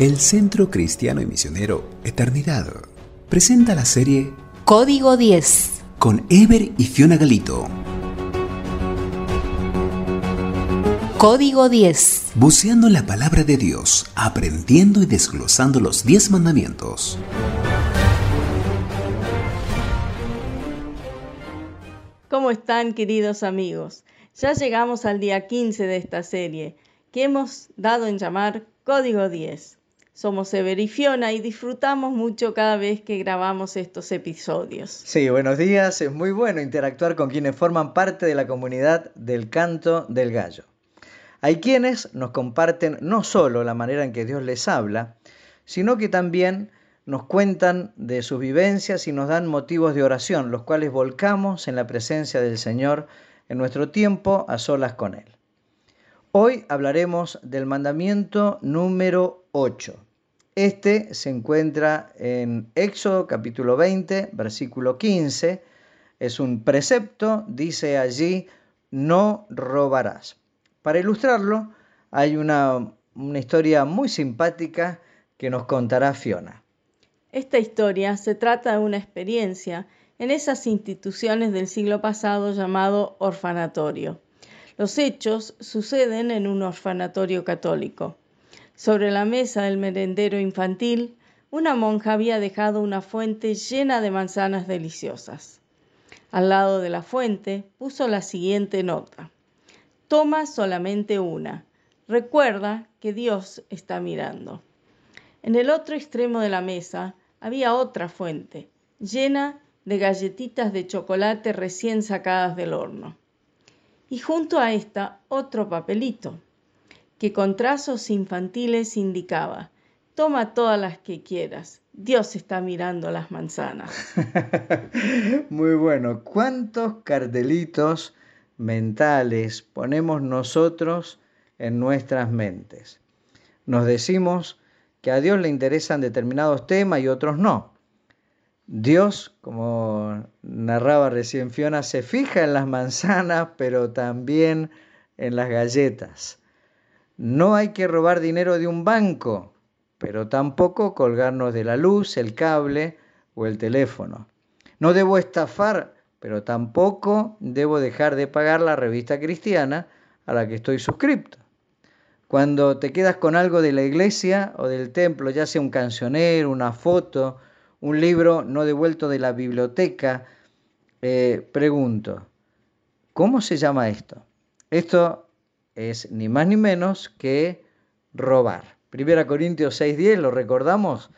El Centro Cristiano y Misionero Eternidad presenta la serie Código 10 con Ever y Fiona Galito. Código 10 Buceando en la palabra de Dios, aprendiendo y desglosando los 10 mandamientos. ¿Cómo están queridos amigos? Ya llegamos al día 15 de esta serie, que hemos dado en llamar Código 10. Somos Ever y Fiona y disfrutamos mucho cada vez que grabamos estos episodios. Sí, buenos días. Es muy bueno interactuar con quienes forman parte de la comunidad del canto del gallo. Hay quienes nos comparten no solo la manera en que Dios les habla, sino que también nos cuentan de sus vivencias y nos dan motivos de oración, los cuales volcamos en la presencia del Señor en nuestro tiempo a solas con Él. Hoy hablaremos del mandamiento número 8. Este se encuentra en Éxodo capítulo 20, versículo 15. Es un precepto, dice allí, no robarás. Para ilustrarlo, hay una, una historia muy simpática que nos contará Fiona. Esta historia se trata de una experiencia en esas instituciones del siglo pasado llamado orfanatorio. Los hechos suceden en un orfanatorio católico. Sobre la mesa del merendero infantil, una monja había dejado una fuente llena de manzanas deliciosas. Al lado de la fuente puso la siguiente nota. Toma solamente una. Recuerda que Dios está mirando. En el otro extremo de la mesa había otra fuente, llena de galletitas de chocolate recién sacadas del horno. Y junto a esta otro papelito, que con trazos infantiles indicaba, toma todas las que quieras, Dios está mirando las manzanas. Muy bueno, ¿cuántos cartelitos mentales ponemos nosotros en nuestras mentes? Nos decimos que a Dios le interesan determinados temas y otros no. Dios, como narraba recién Fiona, se fija en las manzanas, pero también en las galletas. No hay que robar dinero de un banco, pero tampoco colgarnos de la luz, el cable o el teléfono. No debo estafar, pero tampoco debo dejar de pagar la revista cristiana a la que estoy suscripto. Cuando te quedas con algo de la iglesia o del templo, ya sea un cancionero, una foto, un libro no devuelto de la biblioteca, eh, pregunto, ¿cómo se llama esto? Esto es ni más ni menos que robar. Primera Corintios 6:10, lo recordamos,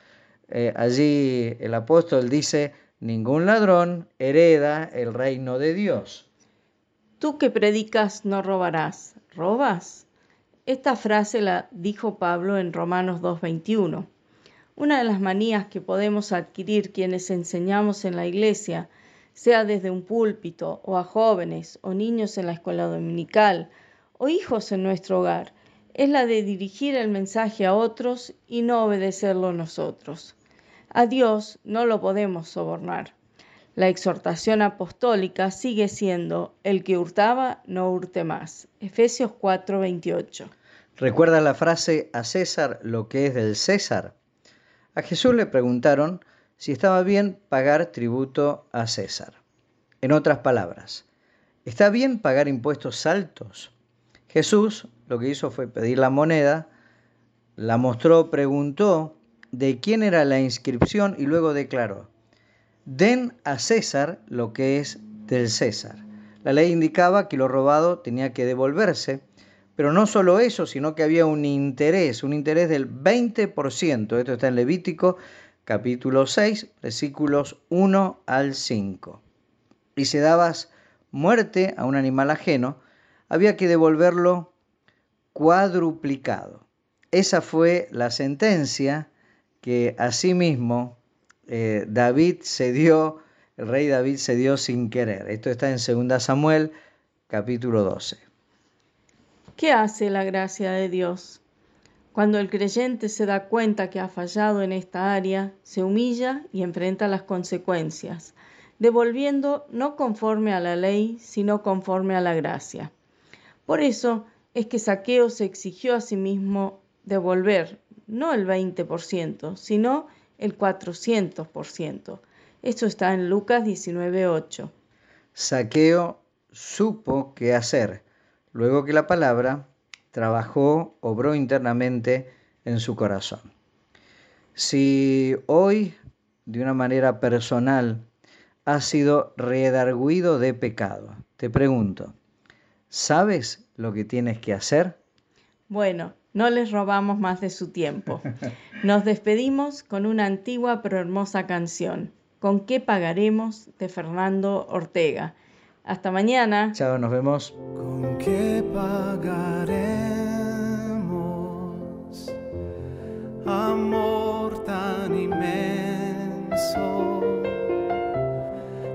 eh, allí el apóstol dice, ningún ladrón hereda el reino de Dios. Tú que predicas no robarás, ¿robas? Esta frase la dijo Pablo en Romanos 2:21. Una de las manías que podemos adquirir quienes enseñamos en la iglesia, sea desde un púlpito o a jóvenes o niños en la escuela dominical o hijos en nuestro hogar, es la de dirigir el mensaje a otros y no obedecerlo nosotros. A Dios no lo podemos sobornar. La exhortación apostólica sigue siendo el que hurtaba no hurte más. Efesios 4:28. ¿Recuerda la frase a César lo que es del César? A Jesús le preguntaron si estaba bien pagar tributo a César. En otras palabras, ¿está bien pagar impuestos altos? Jesús lo que hizo fue pedir la moneda, la mostró, preguntó de quién era la inscripción y luego declaró, den a César lo que es del César. La ley indicaba que lo robado tenía que devolverse pero no solo eso, sino que había un interés, un interés del 20%. Esto está en Levítico capítulo 6, versículos 1 al 5. Y si dabas muerte a un animal ajeno, había que devolverlo cuadruplicado. Esa fue la sentencia que asimismo eh, David se dio, el rey David se dio sin querer. Esto está en 2 Samuel capítulo 12. ¿Qué hace la gracia de Dios? Cuando el creyente se da cuenta que ha fallado en esta área, se humilla y enfrenta las consecuencias, devolviendo no conforme a la ley, sino conforme a la gracia. Por eso es que Saqueo se exigió a sí mismo devolver no el 20%, sino el 400%. Esto está en Lucas 19.8. Saqueo supo qué hacer, luego que la palabra trabajó, obró internamente en su corazón. Si hoy, de una manera personal, has sido redarguido de pecado, te pregunto, ¿sabes lo que tienes que hacer? Bueno, no les robamos más de su tiempo. Nos despedimos con una antigua pero hermosa canción. ¿Con qué pagaremos? de Fernando Ortega. Hasta mañana. Chao, nos vemos. ¿Con qué pagaremos amor tan inmenso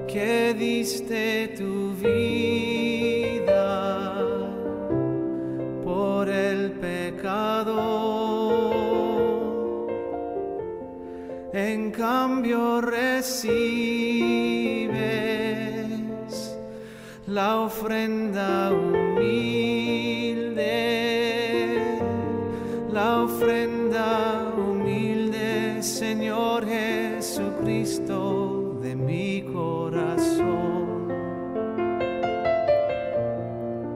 que diste tu vida por el pecado? En cambio recibes la ofrenda humilde, la ofrenda humilde, Señor Jesucristo, de mi corazón.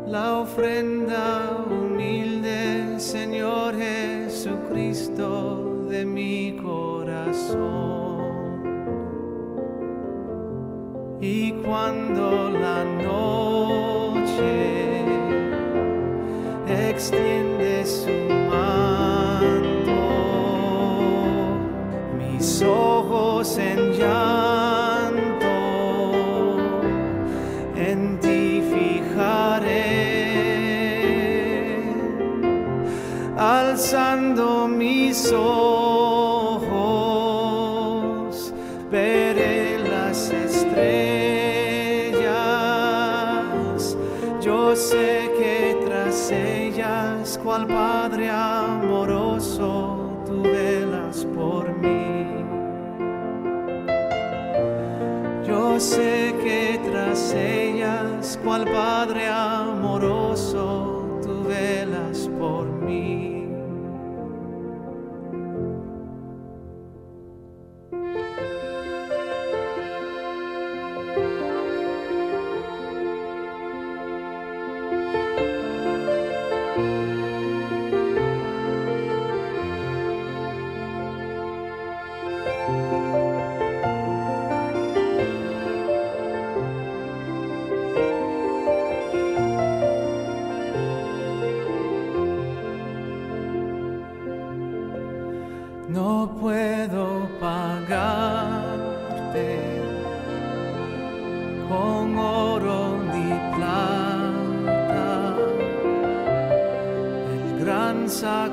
La ofrenda humilde, Señor Jesucristo, de mi corazón. Y cuando la noche extiende su sé que tras ellas, cual Padre amoroso, tú velas por mí. Yo sé que tras ellas, cual Padre amoroso, tú velas por mí. No puedo pagarte con oro ni plata. El gran sacrificio